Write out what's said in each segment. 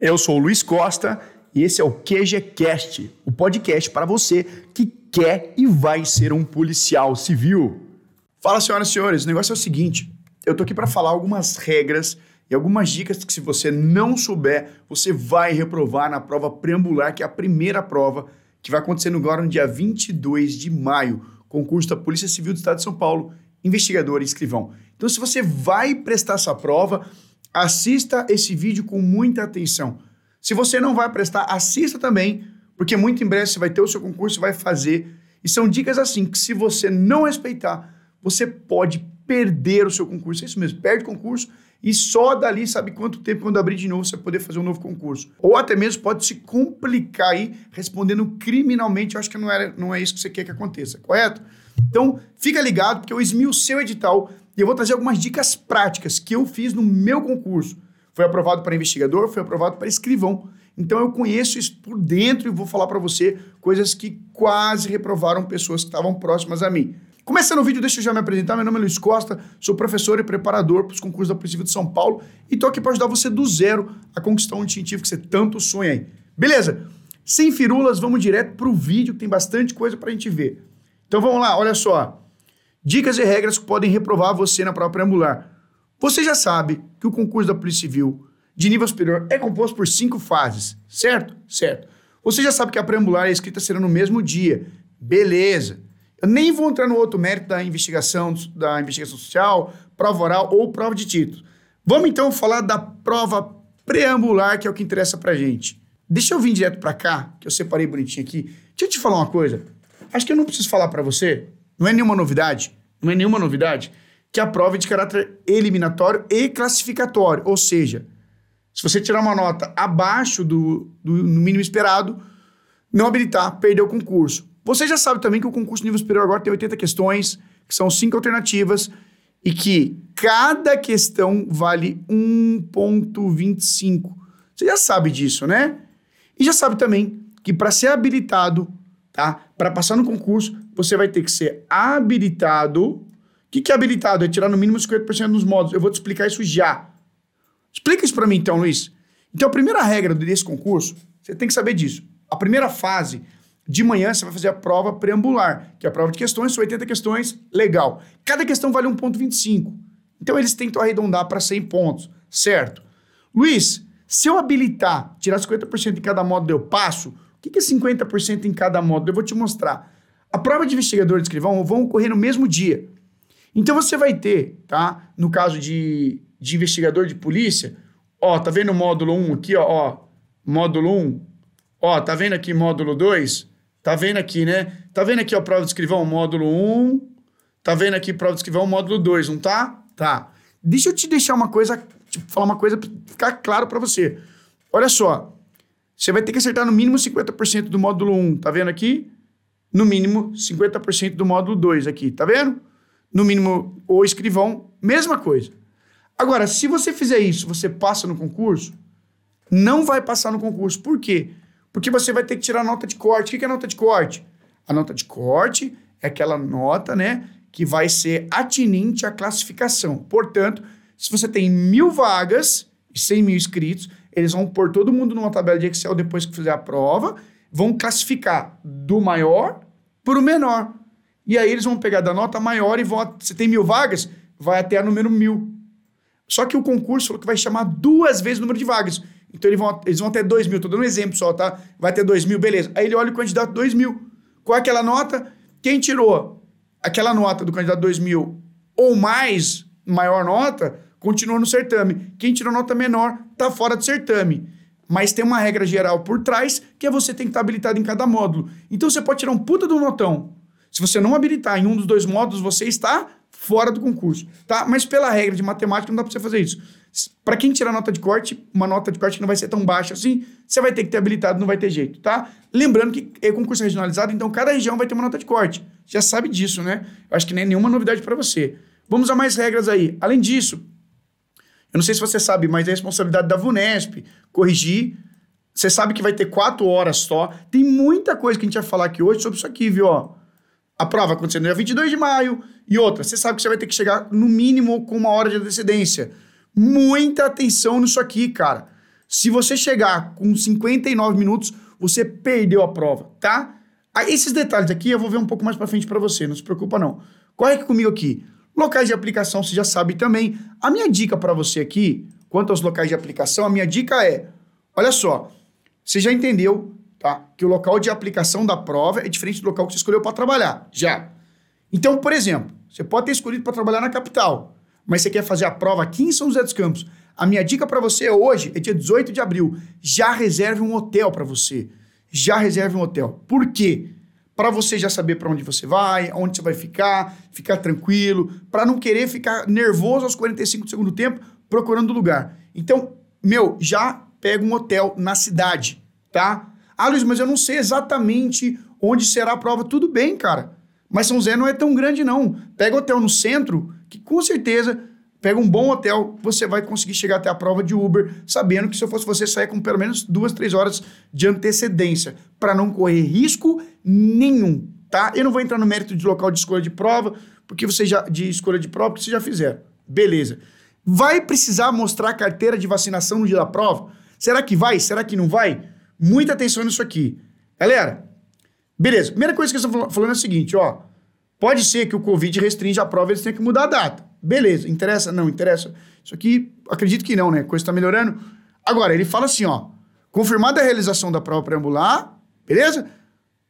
Eu sou o Luiz Costa e esse é o QGCast, o podcast para você que quer e vai ser um policial civil. Fala, senhoras e senhores, o negócio é o seguinte: eu tô aqui para falar algumas regras e algumas dicas que, se você não souber, você vai reprovar na prova preambular, que é a primeira prova que vai acontecer agora no dia 22 de maio, concurso da Polícia Civil do Estado de São Paulo, investigador e escrivão. Então, se você vai prestar essa prova, assista esse vídeo com muita atenção. Se você não vai prestar, assista também, porque muito em breve você vai ter o seu concurso vai fazer. E são dicas assim que se você não respeitar, você pode perder o seu concurso. É isso mesmo, perde o concurso e só dali sabe quanto tempo quando abrir de novo você poder fazer um novo concurso. Ou até mesmo pode se complicar aí respondendo criminalmente. Eu acho que não é, não é isso que você quer que aconteça, correto? Então, fica ligado porque eu esmio o seu edital e eu vou trazer algumas dicas práticas que eu fiz no meu concurso. Foi aprovado para investigador, foi aprovado para escrivão. Então eu conheço isso por dentro e vou falar para você coisas que quase reprovaram pessoas que estavam próximas a mim. Começando o vídeo, deixa eu já me apresentar. Meu nome é Luiz Costa, sou professor e preparador para os concursos da Polícia de São Paulo e estou aqui para ajudar você do zero a conquistar um científico que você tanto sonha aí. Beleza? Sem firulas, vamos direto para o vídeo, que tem bastante coisa para a gente ver. Então vamos lá, olha só. Dicas e regras que podem reprovar você na prova preambular. Você já sabe que o concurso da Polícia Civil de nível superior é composto por cinco fases, certo? Certo. Você já sabe que a preambular e a escrita serão no mesmo dia. Beleza. Eu nem vou entrar no outro mérito da investigação, da investigação social, prova oral ou prova de título. Vamos então falar da prova preambular, que é o que interessa pra gente. Deixa eu vir direto pra cá, que eu separei bonitinho aqui. Deixa eu te falar uma coisa. Acho que eu não preciso falar para você, não é nenhuma novidade, não é nenhuma novidade, que a prova é de caráter eliminatório e classificatório. Ou seja, se você tirar uma nota abaixo do, do mínimo esperado, não habilitar, perdeu o concurso. Você já sabe também que o concurso nível superior agora tem 80 questões, que são cinco alternativas, e que cada questão vale 1,25. Você já sabe disso, né? E já sabe também que para ser habilitado tá? Para passar no concurso, você vai ter que ser habilitado. O que, que é habilitado? É tirar no mínimo 50% dos módulos. Eu vou te explicar isso já. Explica isso para mim então, Luiz. Então, a primeira regra desse concurso, você tem que saber disso. A primeira fase, de manhã, você vai fazer a prova preambular, que é a prova de questões, são 80 questões, legal. Cada questão vale 1,25. Então, eles tentam arredondar para 100 pontos, certo? Luiz, se eu habilitar, tirar 50% em cada módulo, eu passo, o que é 50% em cada módulo? Eu vou te mostrar. A prova de investigador de escrivão vão ocorrer no mesmo dia. Então você vai ter, tá? No caso de, de investigador de polícia, ó, tá vendo o módulo 1 aqui, ó, ó, módulo 1, ó, tá vendo aqui módulo 2? Tá vendo aqui, né? Tá vendo aqui a prova de escrivão, módulo 1, tá vendo aqui prova de escrivão, módulo 2, não tá? Tá. Deixa eu te deixar uma coisa, tipo, falar uma coisa pra ficar claro para você. Olha só, você vai ter que acertar no mínimo 50% do módulo 1, tá vendo aqui? No mínimo 50% do módulo 2 aqui, tá vendo? No mínimo o escrivão, mesma coisa. Agora, se você fizer isso, você passa no concurso? Não vai passar no concurso. Por quê? Porque você vai ter que tirar nota de corte. O que é nota de corte? A nota de corte é aquela nota, né, que vai ser atinente à classificação. Portanto, se você tem mil vagas e 100 mil inscritos, eles vão pôr todo mundo numa tabela de Excel depois que fizer a prova, vão classificar do maior para o menor. E aí eles vão pegar da nota maior e vão. Se tem mil vagas, vai até a número mil. Só que o concurso falou que vai chamar duas vezes o número de vagas. Então eles vão, eles vão até dois mil. Estou dando um exemplo só, tá? Vai ter dois mil, beleza. Aí ele olha o candidato dois mil. Qual é aquela nota? Quem tirou aquela nota do candidato dois mil ou mais, maior nota, continua no certame. Quem tirou nota menor está fora do certame. Mas tem uma regra geral por trás, que é você tem que estar habilitado em cada módulo. Então você pode tirar um puta do notão. Se você não habilitar em um dos dois módulos, você está fora do concurso, tá? Mas pela regra de matemática não dá para você fazer isso. Para quem tirar nota de corte, uma nota de corte que não vai ser tão baixa assim, você vai ter que ter habilitado, não vai ter jeito, tá? Lembrando que é concurso regionalizado, então cada região vai ter uma nota de corte. Já sabe disso, né? Eu acho que nem é nenhuma novidade para você. Vamos a mais regras aí. Além disso, eu não sei se você sabe, mas é responsabilidade da VUNESP corrigir. Você sabe que vai ter quatro horas só. Tem muita coisa que a gente vai falar aqui hoje sobre isso aqui, viu? Ó, a prova acontecendo no dia 22 de maio. E outra, você sabe que você vai ter que chegar no mínimo com uma hora de antecedência. Muita atenção nisso aqui, cara. Se você chegar com 59 minutos, você perdeu a prova, tá? Ah, esses detalhes aqui eu vou ver um pouco mais para frente para você, não se preocupa não. Corre aqui comigo aqui. Locais de aplicação, você já sabe também. A minha dica para você aqui, quanto aos locais de aplicação, a minha dica é, olha só, você já entendeu, tá? Que o local de aplicação da prova é diferente do local que você escolheu para trabalhar, já. Então, por exemplo, você pode ter escolhido para trabalhar na capital, mas você quer fazer a prova aqui em São José dos Campos. A minha dica para você hoje é dia 18 de abril. Já reserve um hotel para você. Já reserve um hotel. Por quê? Para você já saber para onde você vai, onde você vai ficar, ficar tranquilo, para não querer ficar nervoso aos 45 do segundo tempo procurando lugar. Então, meu, já pega um hotel na cidade, tá? Ah, Luiz, mas eu não sei exatamente onde será a prova. Tudo bem, cara. Mas São José não é tão grande, não. Pega hotel no centro, que com certeza pega um bom hotel, você vai conseguir chegar até a prova de Uber, sabendo que se eu fosse você, sair com pelo menos duas, três horas de antecedência, para não correr risco nenhum, tá? Eu não vou entrar no mérito de local de escolha de prova, porque você já de escolha de prova, porque você já fizeram. Beleza. Vai precisar mostrar a carteira de vacinação no dia da prova? Será que vai? Será que não vai? Muita atenção nisso aqui. Galera, beleza. Primeira coisa que eu estou falando é o seguinte, ó. Pode ser que o Covid restrinja a prova e eles tenham que mudar a data. Beleza, interessa? Não, interessa. Isso aqui, acredito que não, né? A coisa está melhorando. Agora, ele fala assim, ó. Confirmada a realização da prova preambular, beleza?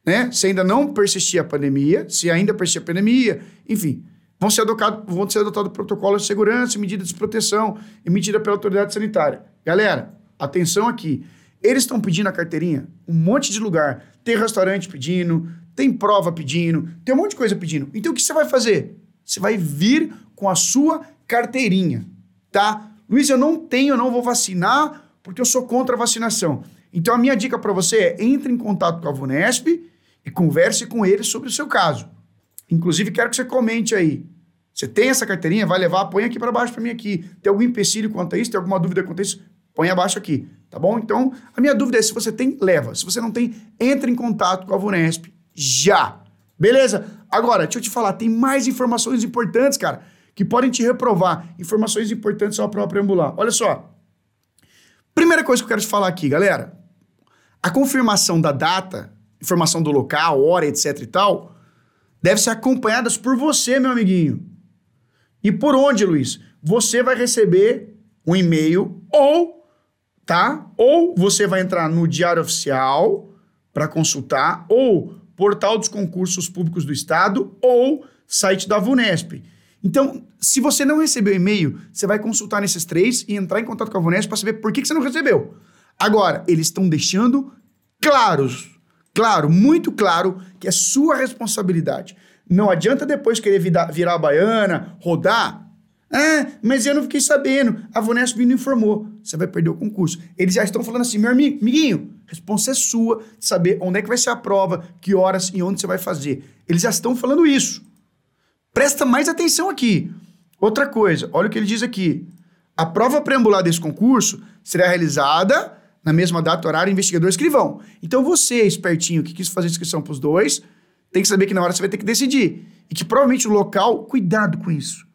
Né? Se ainda não persistir a pandemia, se ainda persistir a pandemia, enfim, vão ser adotados adotado protocolos de segurança, medidas de proteção emitida pela autoridade sanitária. Galera, atenção aqui. Eles estão pedindo a carteirinha, um monte de lugar. Tem restaurante pedindo, tem prova pedindo, tem um monte de coisa pedindo. Então o que você vai fazer? Você vai vir com a sua carteirinha, tá? Luiz, eu não tenho, eu não vou vacinar porque eu sou contra a vacinação. Então a minha dica para você é entre em contato com a Vunesp e converse com eles sobre o seu caso. Inclusive quero que você comente aí. Você tem essa carteirinha? Vai levar? Põe aqui para baixo para mim aqui. Tem algum empecilho quanto a isso? Tem alguma dúvida quanto a isso? Põe abaixo aqui, tá bom? Então, a minha dúvida é se você tem, leva. Se você não tem, entre em contato com a Vunesp já. Beleza? Agora, deixa eu te falar, tem mais informações importantes, cara, que podem te reprovar. Informações importantes sobre a prova preambular. Olha só. Primeira coisa que eu quero te falar aqui, galera. A confirmação da data, informação do local, hora, etc e tal, deve ser acompanhadas por você, meu amiguinho. E por onde, Luiz? Você vai receber um e-mail ou, tá? Ou você vai entrar no Diário Oficial para consultar, ou portal dos concursos públicos do Estado ou site da VUNESP. Então, se você não recebeu e-mail, você vai consultar nesses três e entrar em contato com a VUNESP para saber por que, que você não recebeu. Agora, eles estão deixando claros, claro, muito claro, que é sua responsabilidade. Não adianta depois querer virar, virar a baiana, rodar. Ah, mas eu não fiquei sabendo. A Vunesp não informou. Você vai perder o concurso. Eles já estão falando assim, meu amiguinho, responsa é sua de saber onde é que vai ser a prova, que horas e onde você vai fazer. Eles já estão falando isso. Presta mais atenção aqui. Outra coisa, olha o que ele diz aqui. A prova preambular desse concurso será realizada na mesma data, horário, investigador escrivão. Então você, espertinho, que quis fazer inscrição para os dois, tem que saber que na hora você vai ter que decidir. E que provavelmente o local, cuidado com isso.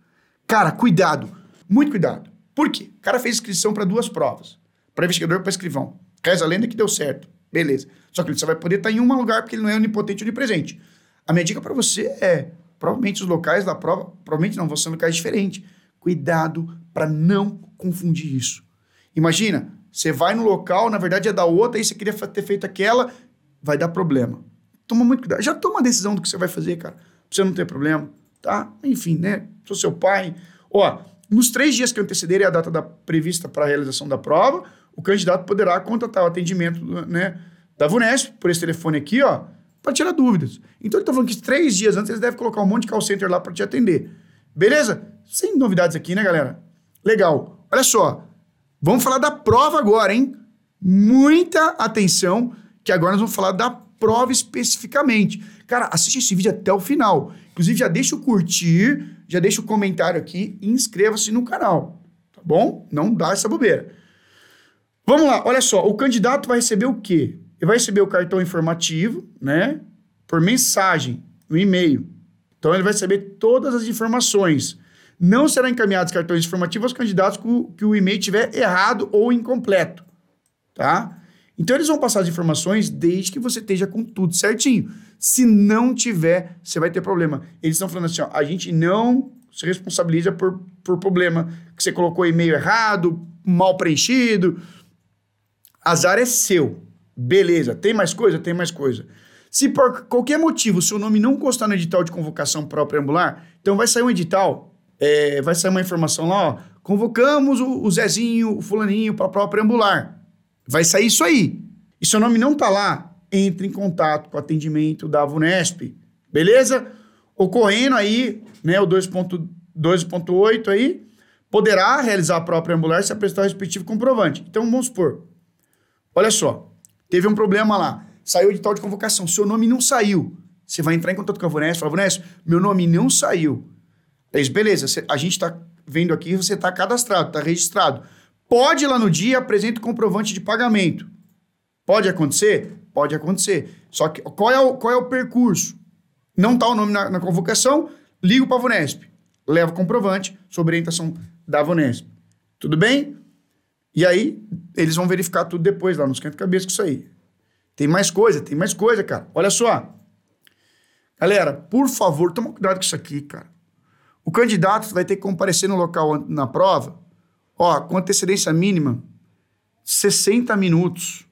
Cara, cuidado. Muito cuidado. Por quê? O cara fez inscrição para duas provas. Para investigador e para escrivão. Reza a lenda que deu certo. Beleza. Só que ele só vai poder estar em um lugar porque ele não é onipotente ou onipresente. A minha dica para você é, provavelmente os locais da prova, provavelmente não, vão ser locais diferentes. Cuidado para não confundir isso. Imagina, você vai no local, na verdade é da outra, aí você queria ter feito aquela, vai dar problema. Toma muito cuidado. Já toma a decisão do que você vai fazer, cara. Pra você não ter problema, tá? Enfim, né? Sou seu pai. Ó, nos três dias que antecederem a data da, prevista para a realização da prova, o candidato poderá contratar o atendimento né, da VUNESP por esse telefone aqui, ó, para tirar dúvidas. Então ele está falando que três dias antes eles devem colocar um monte de call center lá para te atender. Beleza? Sem novidades aqui, né, galera? Legal. Olha só. Vamos falar da prova agora, hein? Muita atenção, que agora nós vamos falar da prova especificamente. Cara, assiste esse vídeo até o final. Inclusive, já deixa o curtir, já deixa o comentário aqui e inscreva-se no canal. Tá bom? Não dá essa bobeira. Vamos lá, olha só, o candidato vai receber o quê? Ele vai receber o cartão informativo, né? Por mensagem, no e-mail. Então ele vai receber todas as informações. Não serão encaminhados cartões informativos aos candidatos que o, e-mail tiver errado ou incompleto, tá? Então eles vão passar as informações desde que você esteja com tudo certinho. Se não tiver, você vai ter problema. Eles estão falando assim, ó, a gente não se responsabiliza por, por problema que você colocou e-mail errado, mal preenchido. Azar é seu. Beleza. Tem mais coisa? Tem mais coisa. Se por qualquer motivo seu nome não constar no edital de convocação para o preambular, então vai sair um edital, é, vai sair uma informação lá, ó, convocamos o, o Zezinho, o fulaninho para a prova preambular. Vai sair isso aí. E seu nome não está lá, entre em contato com o atendimento da VUNESP. Beleza? Ocorrendo aí, né, o 2.2.8 aí, poderá realizar a própria ambulância e apresentar o respectivo comprovante. Então, vamos supor, olha só, teve um problema lá, saiu o edital de convocação, seu nome não saiu. Você vai entrar em contato com a VUNESP, fala, VUNESP, meu nome não saiu. É isso, beleza, a gente está vendo aqui, você está cadastrado, está registrado. Pode ir lá no dia, apresenta o comprovante de pagamento. Pode acontecer? Pode acontecer. Só que qual é o, qual é o percurso? Não está o nome na, na convocação, ligo para a VUNESP. Levo o comprovante sobre orientação da VUNESP. Tudo bem? E aí, eles vão verificar tudo depois lá, não esquenta cabeça com isso aí. Tem mais coisa, tem mais coisa, cara. Olha só. Galera, por favor, toma cuidado com isso aqui, cara. O candidato vai ter que comparecer no local na prova, ó, com antecedência mínima, 60 minutos.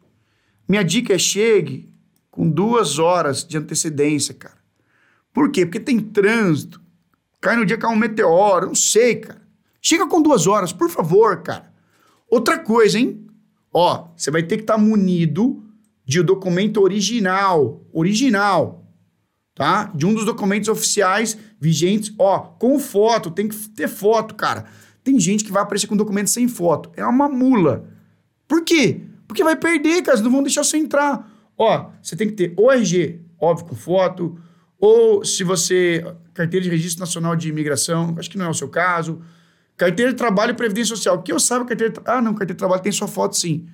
Minha dica é chegue com duas horas de antecedência, cara. Por quê? Porque tem trânsito. Cai no dia que é um meteoro, não sei, cara. Chega com duas horas, por favor, cara. Outra coisa, hein? Ó, você vai ter que estar tá munido de um documento original, original, tá? De um dos documentos oficiais vigentes, ó, com foto, tem que ter foto, cara. Tem gente que vai aparecer com documento sem foto. É uma mula. Por quê? Porque vai perder, cara, não vão deixar você entrar. Ó, você tem que ter ORG, óbvio, com foto, ou se você. Carteira de Registro Nacional de Imigração, acho que não é o seu caso. Carteira de Trabalho e Previdência Social. Que eu saiba, carteira de, Ah, não, carteira de trabalho tem sua foto sim.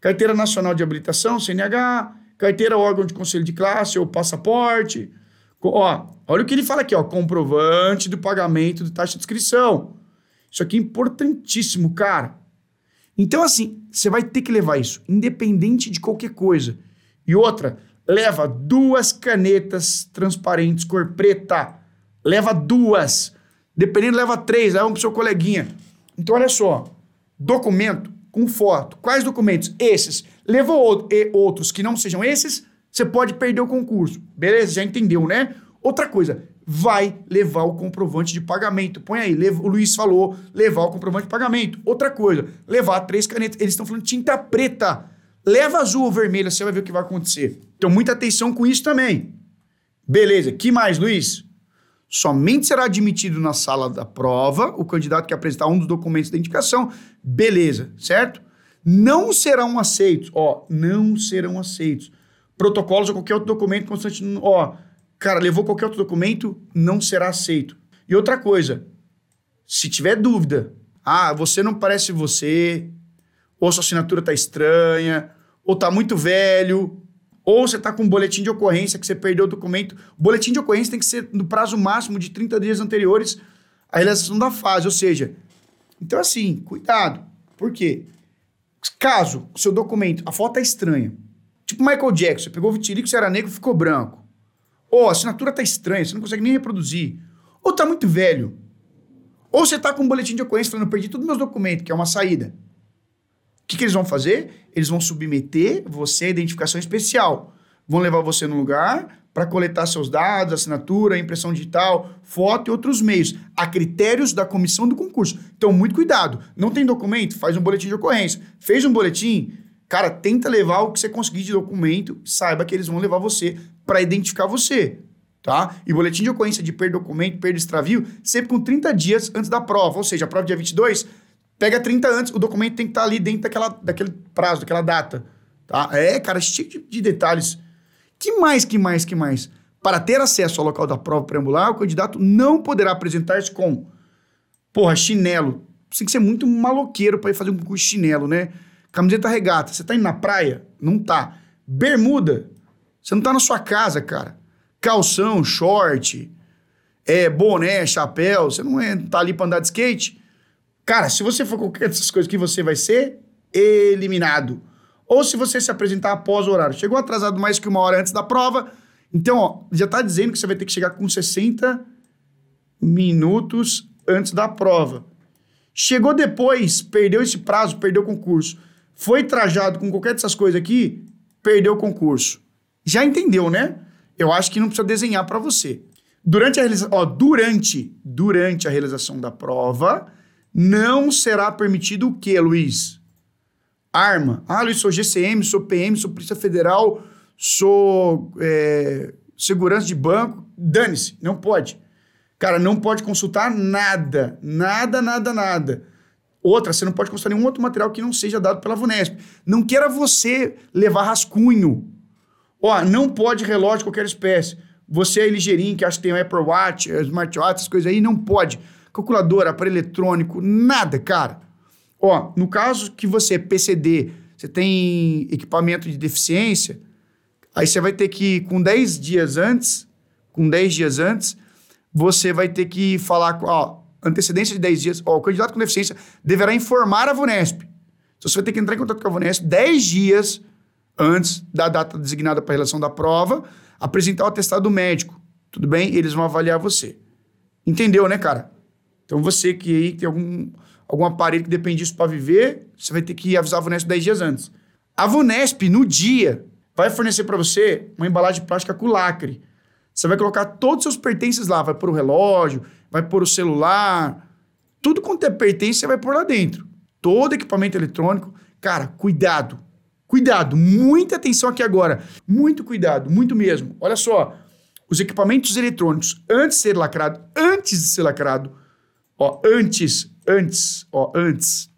Carteira Nacional de Habilitação, CNH. Carteira órgão de conselho de classe ou passaporte. Ó, olha o que ele fala aqui, ó. Comprovante do pagamento de taxa de inscrição. Isso aqui é importantíssimo, cara. Então, assim, você vai ter que levar isso, independente de qualquer coisa. E outra, leva duas canetas transparentes, cor preta. Leva duas. Dependendo, leva três. Aí um pro seu coleguinha. Então, olha só. Documento com foto. Quais documentos? Esses. Levou e outros que não sejam esses, você pode perder o concurso. Beleza? Já entendeu, né? Outra coisa, vai levar o comprovante de pagamento. Põe aí, o Luiz falou, levar o comprovante de pagamento. Outra coisa, levar três canetas. Eles estão falando tinta preta. Leva azul ou vermelha, você vai ver o que vai acontecer. Então, muita atenção com isso também. Beleza, que mais, Luiz? Somente será admitido na sala da prova o candidato que apresentar um dos documentos da indicação. Beleza, certo? Não serão aceitos, ó, não serão aceitos. Protocolos ou qualquer outro documento constante, ó, cara, levou qualquer outro documento, não será aceito. E outra coisa, se tiver dúvida, ah, você não parece você, ou sua assinatura tá estranha, ou tá muito velho, ou você tá com um boletim de ocorrência que você perdeu o documento. O boletim de ocorrência tem que ser no prazo máximo de 30 dias anteriores à realização da fase, ou seja, então assim, cuidado. Por quê? Caso o seu documento, a foto é estranha, tipo Michael Jackson, você pegou o vitiligo, você era negro, ficou branco. Ou a assinatura tá estranha, você não consegue nem reproduzir. Ou tá muito velho. Ou você tá com um boletim de ocorrência falando, perdi todos os meus documentos, que é uma saída. Que, que eles vão fazer? Eles vão submeter você à identificação especial. Vão levar você no lugar para coletar seus dados, assinatura, impressão digital, foto e outros meios, a critérios da comissão do concurso. Então, muito cuidado. Não tem documento? Faz um boletim de ocorrência. Fez um boletim? Cara, tenta levar o que você conseguir de documento, saiba que eles vão levar você para identificar você, tá? E boletim de ocorrência de perda de documento, perda de extravio, sempre com 30 dias antes da prova. Ou seja, a prova é dia 22, pega 30 antes, o documento tem que estar tá ali dentro daquela, daquele prazo, daquela data, tá? É, cara, cheio de, de detalhes. Que mais, que mais, que mais? Para ter acesso ao local da prova preambular, o candidato não poderá apresentar-se com, porra, chinelo. Você tem que ser muito maloqueiro para ir fazer um concurso chinelo, né? Camiseta regata. Você tá indo na praia? Não tá. Bermuda. Você não tá na sua casa, cara. Calção, short, é, boné, chapéu. Você não é, tá ali pra andar de skate. Cara, se você for qualquer dessas coisas que você vai ser eliminado. ou se você se apresentar após o horário. Chegou atrasado mais que uma hora antes da prova, então, ó, já está dizendo que você vai ter que chegar com 60 minutos antes da prova. Chegou depois, perdeu esse prazo, perdeu o concurso. Foi trajado com qualquer dessas coisas aqui, perdeu o concurso. Já entendeu, né? Eu acho que não precisa desenhar para você. Durante a realização, ó, durante, durante a realização da prova, não será permitido o quê, Luiz? Arma. Ah, Luiz, sou GCM, sou PM, sou Polícia Federal, sou é, segurança de banco. Dane-se, não pode. Cara, não pode consultar nada, nada, nada, nada. Outra, você não pode consultar nenhum outro material que não seja dado pela VUNESP. Não queira você levar rascunho. Ó, não pode relógio de qualquer espécie. Você é ligeirinho, que acha que tem um Apple Watch, Smartwatch, essas coisas aí, não pode. Calculadora, aparelho eletrônico, nada, cara. Ó, no caso que você é PCD, você tem equipamento de deficiência, aí você vai ter que, com 10 dias antes, com 10 dias antes, você vai ter que falar, ó, antecedência de 10 dias, ó, o candidato com deficiência deverá informar a VUNESP. Então você vai ter que entrar em contato com a VUNESP 10 dias antes da data designada para a relação da prova, apresentar o atestado médico. Tudo bem? Eles vão avaliar você. Entendeu, né, cara? Então você que aí tem algum, algum aparelho que depende disso para viver, você vai ter que avisar a VUNESP 10 dias antes. A VUNESP, no dia, vai fornecer para você uma embalagem plástica com lacre. Você vai colocar todos os seus pertences lá, vai pôr o relógio, vai pôr o celular, tudo quanto é pertence, você vai pôr lá dentro. Todo equipamento eletrônico. Cara, cuidado. Cuidado, muita atenção aqui agora. Muito cuidado, muito mesmo. Olha só, os equipamentos eletrônicos, antes de ser lacrado, antes de ser lacrado, ó, antes, antes, ó, antes,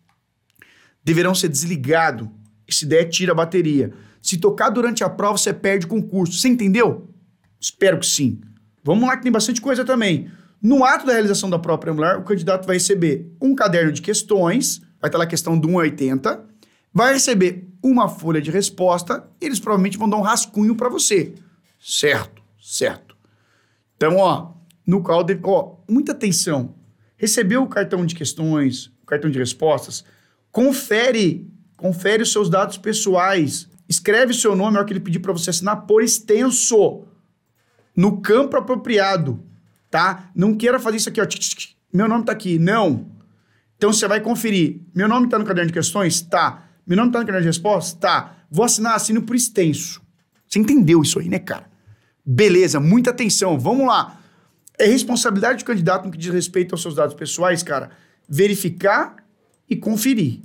deverão ser desligados. Se der, tira a bateria. Se tocar durante a prova, você perde o concurso. Você entendeu? Espero que sim. Vamos lá que tem bastante coisa também. No ato da realização da prova preliminar, o candidato vai receber um caderno de questões, vai estar lá a questão do 1 a 80, vai receber uma folha de resposta, eles provavelmente vão dar um rascunho para você. Certo, certo. Então, ó, no qual, ó, muita atenção. Recebeu o cartão de questões, o cartão de respostas, confere, confere os seus dados pessoais, escreve o seu nome, é o que ele pedir para você assinar por extenso, no campo apropriado, tá? Não queira fazer isso aqui, ó, meu nome tá aqui, não. Então você vai conferir, meu nome tá no caderno de questões? Tá. Meu nome tá no caderno de respostas? Tá. Vou assinar, assino por extenso. Você entendeu isso aí, né, cara? Beleza, muita atenção, vamos lá. É responsabilidade do candidato no que diz respeito aos seus dados pessoais, cara, verificar e conferir.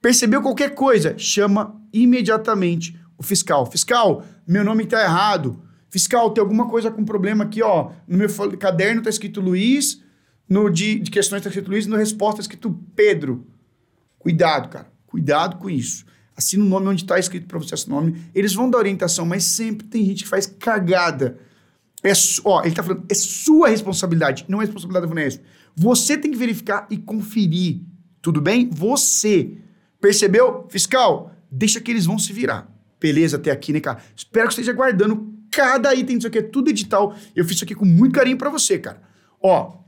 Percebeu qualquer coisa? Chama imediatamente o fiscal. Fiscal, meu nome está errado. Fiscal, tem alguma coisa com problema aqui, ó. No meu caderno está escrito Luiz, no de, de questões está escrito Luiz, no resposta está escrito Pedro. Cuidado, cara. Cuidado com isso. Assina o nome onde está escrito para você assinar o nome. Eles vão dar orientação, mas sempre tem gente que faz cagada. É, ó, ele está falando, é sua responsabilidade, não é responsabilidade da VUNESP. Você tem que verificar e conferir. Tudo bem? Você. Percebeu? Fiscal, deixa que eles vão se virar. Beleza até aqui, né, cara? Espero que você esteja guardando cada item disso aqui. É tudo edital. Eu fiz isso aqui com muito carinho para você, cara. Ó,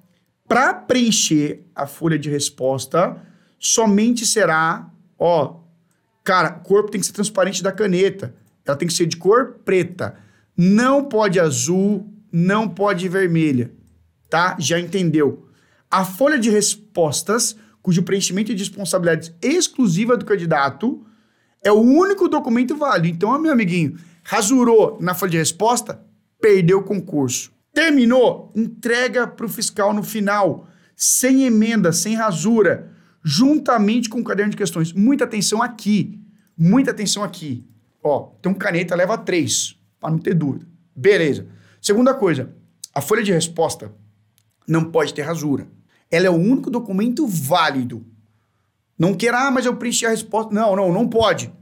para preencher a folha de resposta, somente será, ó, cara, corpo tem que ser transparente da caneta. Ela tem que ser de cor preta. Não pode azul, não pode vermelha, tá? Já entendeu? A folha de respostas, cujo preenchimento é de responsabilidade exclusiva do candidato, é o único documento válido. Então, meu amiguinho, rasurou na folha de resposta, perdeu o concurso. Terminou, entrega para o fiscal no final, sem emenda, sem rasura, juntamente com o caderno de questões. Muita atenção aqui, muita atenção aqui. Ó, então caneta leva três, para não ter dúvida. Beleza. Segunda coisa, a folha de resposta não pode ter rasura. Ela é o único documento válido. Não queira, ah, mas eu preenchi a resposta. Não, não, não pode.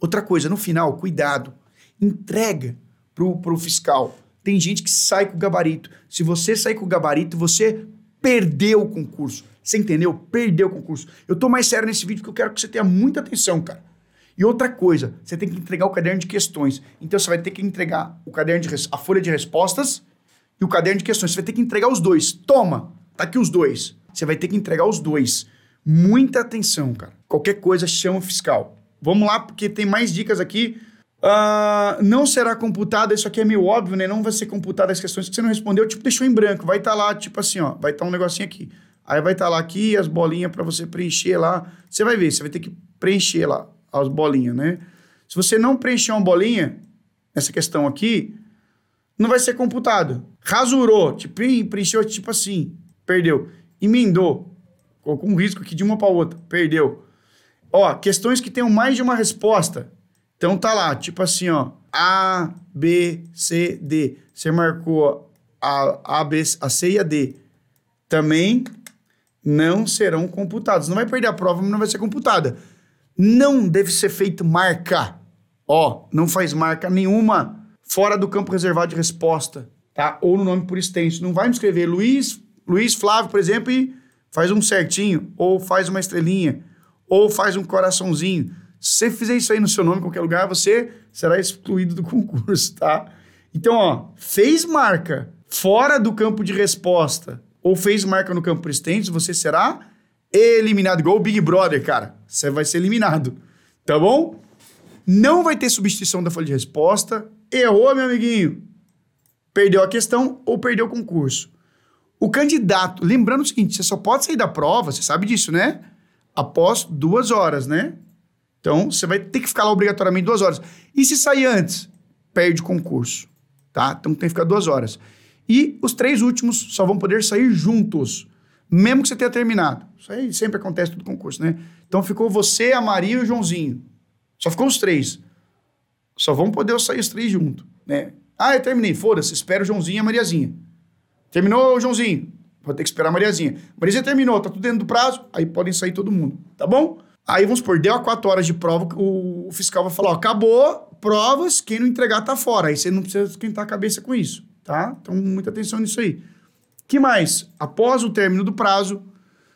Outra coisa, no final, cuidado. Entrega pro, pro fiscal. Tem gente que sai com o gabarito. Se você sair com o gabarito, você perdeu o concurso. Você entendeu? Perdeu o concurso. Eu tô mais sério nesse vídeo porque eu quero que você tenha muita atenção, cara. E outra coisa, você tem que entregar o caderno de questões. Então você vai ter que entregar o caderno de a folha de respostas e o caderno de questões. Você vai ter que entregar os dois. Toma, tá aqui os dois. Você vai ter que entregar os dois. Muita atenção, cara. Qualquer coisa chama o fiscal. Vamos lá, porque tem mais dicas aqui. Uh, não será computada, isso aqui é meio óbvio, né? Não vai ser computada as questões que você não respondeu, tipo, deixou em branco. Vai estar tá lá, tipo assim, ó, vai estar tá um negocinho aqui. Aí vai estar tá lá aqui as bolinhas para você preencher lá. Você vai ver, você vai ter que preencher lá as bolinhas, né? Se você não preencher uma bolinha, essa questão aqui, não vai ser computado. Rasurou, tipo, preencheu tipo assim, perdeu. Emendou, colocou um risco aqui de uma para outra, perdeu. Ó, questões que tenham mais de uma resposta. Então tá lá, tipo assim, ó, A, B, C, D. Você marcou a, a, B, a C e a D. Também não serão computados. Não vai perder a prova, mas não vai ser computada. Não deve ser feito marca. Ó, não faz marca nenhuma fora do campo reservado de resposta, tá? Ou no nome por extenso. Não vai me escrever Luiz, Luiz Flávio, por exemplo, e faz um certinho, ou faz uma estrelinha, ou faz um coraçãozinho. Se você fizer isso aí no seu nome em qualquer lugar, você será excluído do concurso, tá? Então, ó, fez marca fora do campo de resposta ou fez marca no campo por extenso, você será eliminado. Igual o Big Brother, cara. Você vai ser eliminado, tá bom? Não vai ter substituição da folha de resposta. Errou, meu amiguinho. Perdeu a questão ou perdeu o concurso. O candidato, lembrando o seguinte, você só pode sair da prova, você sabe disso, né? Após duas horas, né? Então, você vai ter que ficar lá obrigatoriamente duas horas. E se sair antes? Perde o concurso, tá? Então, tem que ficar duas horas. E os três últimos só vão poder sair juntos, mesmo que você tenha terminado. Isso aí sempre acontece no concurso, né? Então, ficou você, a Maria e o Joãozinho. Só ficou os três. Só vão poder sair os três juntos, né? Ah, eu terminei. Foda-se, espera o Joãozinho e a Mariazinha. Terminou o Joãozinho. Vou ter que esperar a Mariazinha. Mariazinha terminou, tá tudo dentro do prazo, aí podem sair todo mundo, tá bom? Aí vamos supor, deu a quatro horas de prova, o, fiscal vai falar: ó, acabou, provas, quem não entregar tá fora. Aí você não precisa esquentar a cabeça com isso, tá? Então, muita atenção nisso aí. Que mais? Após o término do prazo,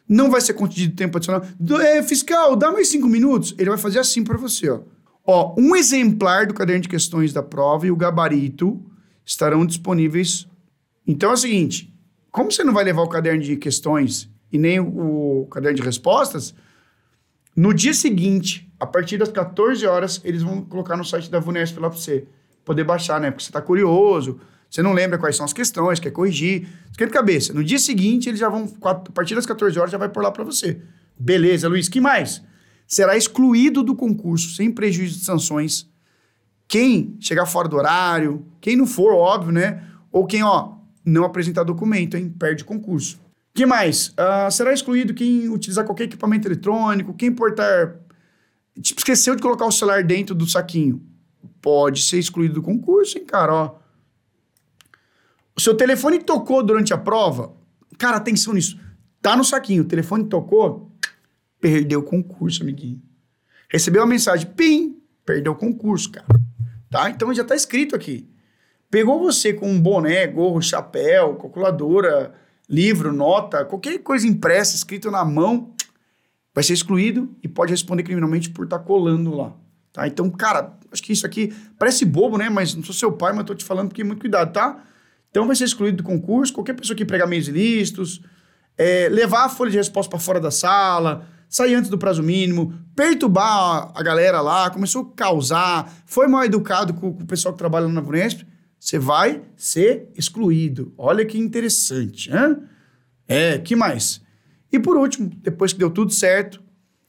não vai ser concedido tempo adicional. É, fiscal, dá mais cinco minutos. Ele vai fazer assim para você, ó. Ó, um exemplar do caderno de questões da prova e o gabarito estarão disponíveis. Então é o seguinte: como você não vai levar o caderno de questões e nem o, caderno de respostas, no dia seguinte, a partir das 14 horas, eles vão colocar no site da VUNESP lá para você poder baixar, né? Porque você está curioso, você não lembra quais são as questões, quer corrigir. Esquenta cabeça. No dia seguinte, eles já vão, a partir das 14 horas, já vai por lá para você. Beleza, Luiz. que mais? Será excluído do concurso, sem prejuízo de sanções. Quem chegar fora do horário, quem não for, óbvio, né? Ou quem, ó, não apresentar documento, hein? Perde concurso. que mais? Uh, será excluído quem utilizar qualquer equipamento eletrônico, quem portar. Tipo, esqueceu de colocar o celular dentro do saquinho. Pode ser excluído do concurso, hein, cara? Ó, seu telefone tocou durante a prova? Cara, atenção nisso. Tá no saquinho, o telefone tocou, perdeu o concurso, amiguinho. Recebeu a mensagem, pim, perdeu o concurso, cara. Tá? Então já tá escrito aqui. Pegou você com um boné, gorro, chapéu, calculadora, livro, nota, qualquer coisa impressa, escrito na mão, vai ser excluído e pode responder criminalmente por estar tá colando lá. Tá? Então, cara, acho que isso aqui parece bobo, né? Mas não sou seu pai, mas tô te falando porque muito cuidado, tá? Então vai ser excluído do concurso qualquer pessoa que pregar meios ilícitos, é, levar a folha de resposta para fora da sala, sair antes do prazo mínimo, perturbar a galera lá, começou a causar, foi mal educado com, com o pessoal que trabalha na Vunesp, você vai ser excluído. Olha que interessante, hein? É, que mais? E por último, depois que deu tudo certo,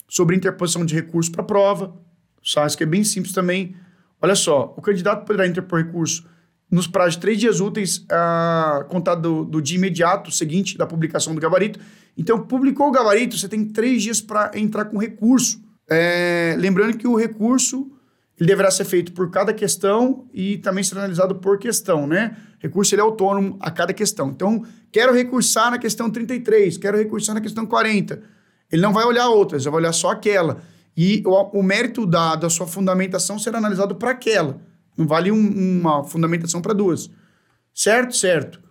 sobre interposição de recurso para prova, só que é bem simples também. Olha só, o candidato poderá interpor recurso nos prazos de três dias úteis, a contar do, do, dia imediato seguinte da publicação do gabarito. Então, publicou o gabarito, você tem três dias para entrar com recurso. É, lembrando que o recurso ele deverá ser feito por cada questão e também ser analisado por questão, né? Recurso ele é autônomo a cada questão. Então, quero recursar na questão 33, quero recursar na questão 40. Ele não vai olhar outras, ele vai olhar só aquela. E o, o mérito da, da sua fundamentação será analisado para aquela. Não vale um, uma fundamentação para duas. Certo? Certo.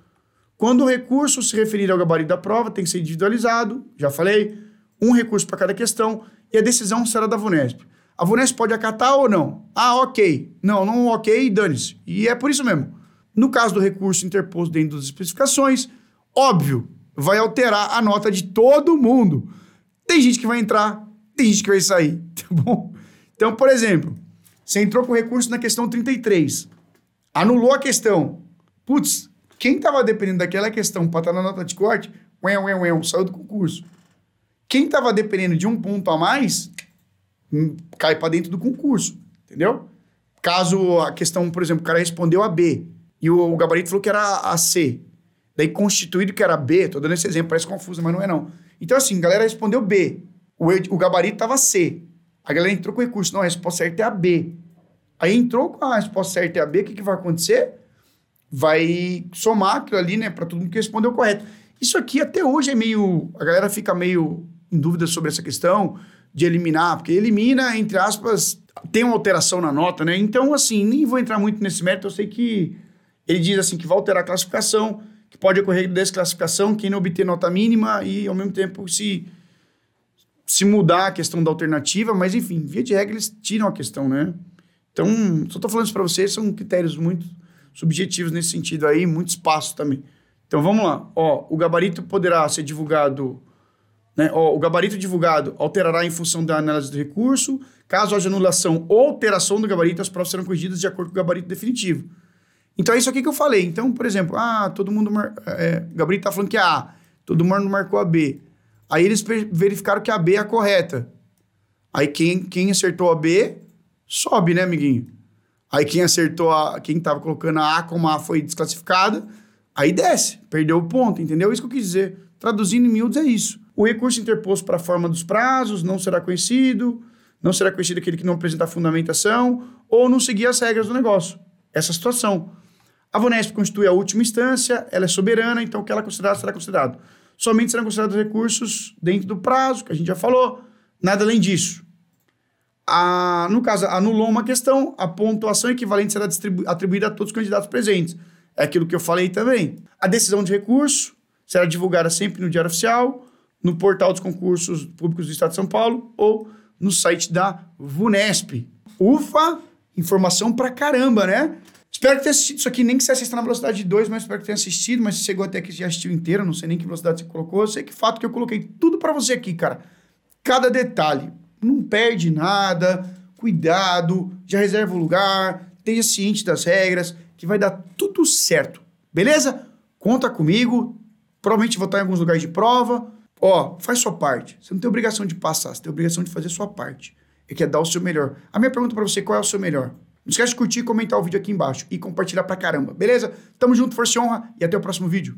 Quando o recurso se referir ao gabarito da prova, tem que ser individualizado, já falei, um recurso para cada questão, e a decisão será da VUNESP. A VUNESP pode acatar ou não? Ah, ok. Não, não ok, dane-se. E é por isso mesmo. No caso do recurso interposto dentro das especificações, óbvio, vai alterar a nota de todo mundo. Tem gente que vai entrar, tem gente que vai sair, tá bom? Então, por exemplo, você entrou com recurso na questão 33, anulou a questão. Putz, quem estava dependendo daquela questão para estar na nota de corte, ué, ué, ué, saiu do concurso. Quem estava dependendo de um ponto a mais, hum, cai para dentro do concurso, entendeu? Caso a questão, por exemplo, o cara respondeu a B e o, o gabarito falou que era a C. Daí constituído que era B, tô dando esse exemplo, parece confuso, mas não é não. Então assim, a galera respondeu B. O, o gabarito tava C. A galera entrou com recurso, não, a resposta certa é a B. Aí entrou com a resposta certa é a B, o que, que vai acontecer? Vai somar aquilo ali, né, para todo mundo que respondeu correto. Isso aqui até hoje é meio. A galera fica meio em dúvida sobre essa questão de eliminar, porque elimina, entre aspas, tem uma alteração na nota, né? Então, assim, nem vou entrar muito nesse mérito, eu sei que ele diz assim que vai alterar a classificação, que pode ocorrer desclassificação, quem não obter nota mínima e, ao mesmo tempo, se, se mudar a questão da alternativa, mas, enfim, via de regra, eles tiram a questão, né? Então, só estou falando isso para vocês, são critérios muito subjetivos nesse sentido aí, muito espaço também. Então, vamos lá. Ó, o gabarito poderá ser divulgado né? O, gabarito divulgado alterará em função da análise do recurso. Caso haja anulação ou alteração do gabarito, as provas serão corrigidas de acordo com o gabarito definitivo. Então é isso aqui que eu falei. Então, por exemplo, ah, todo mundo. Mar... É, o gabarito está falando que é A, todo mundo marcou a B. Aí eles verificaram que a B é a correta. Aí quem, quem acertou a B sobe, né, amiguinho? Aí quem acertou a. Quem estava colocando a A como A foi desclassificada, aí desce, perdeu o ponto, entendeu? Isso que eu quis dizer. Traduzindo em miúdos é isso. O recurso interposto para a forma dos prazos não será conhecido, não será conhecido aquele que não apresentar fundamentação ou não seguir as regras do negócio. Essa situação. A VUNESP constitui a última instância, ela é soberana, então o que ela considerar será considerado. Somente serão considerados recursos dentro do prazo, que a gente já falou, nada além disso. A, no caso, anulou uma questão, a pontuação equivalente será atribuída a todos os candidatos presentes. É aquilo que eu falei também. A decisão de recurso será divulgada sempre no Diário Oficial, no portal dos concursos públicos do Estado de São Paulo ou no site da VUNESP. Ufa, informação pra caramba, né? Espero que tenha assistido isso aqui, nem que você assista na velocidade 2, mas espero que tenha assistido, mas se chegou até aqui já assistiu inteiro, não sei nem que velocidade você colocou, eu sei que fato que eu coloquei tudo para você aqui, cara. Cada detalhe, não perde nada, cuidado, já reserva o lugar, esteja ciente das regras, que vai dar tudo certo, beleza? Conta comigo, provavelmente vou estar em alguns lugares de prova, Ó, faz sua parte. Você não tem obrigação de passar, você tem obrigação de fazer sua parte. E que é dar o seu melhor. A minha pergunta para você, qual é o seu melhor? Não esquece de curtir, comentar o vídeo aqui embaixo e compartilhar pra caramba, beleza? Tamo junto, força e honra e até o próximo vídeo.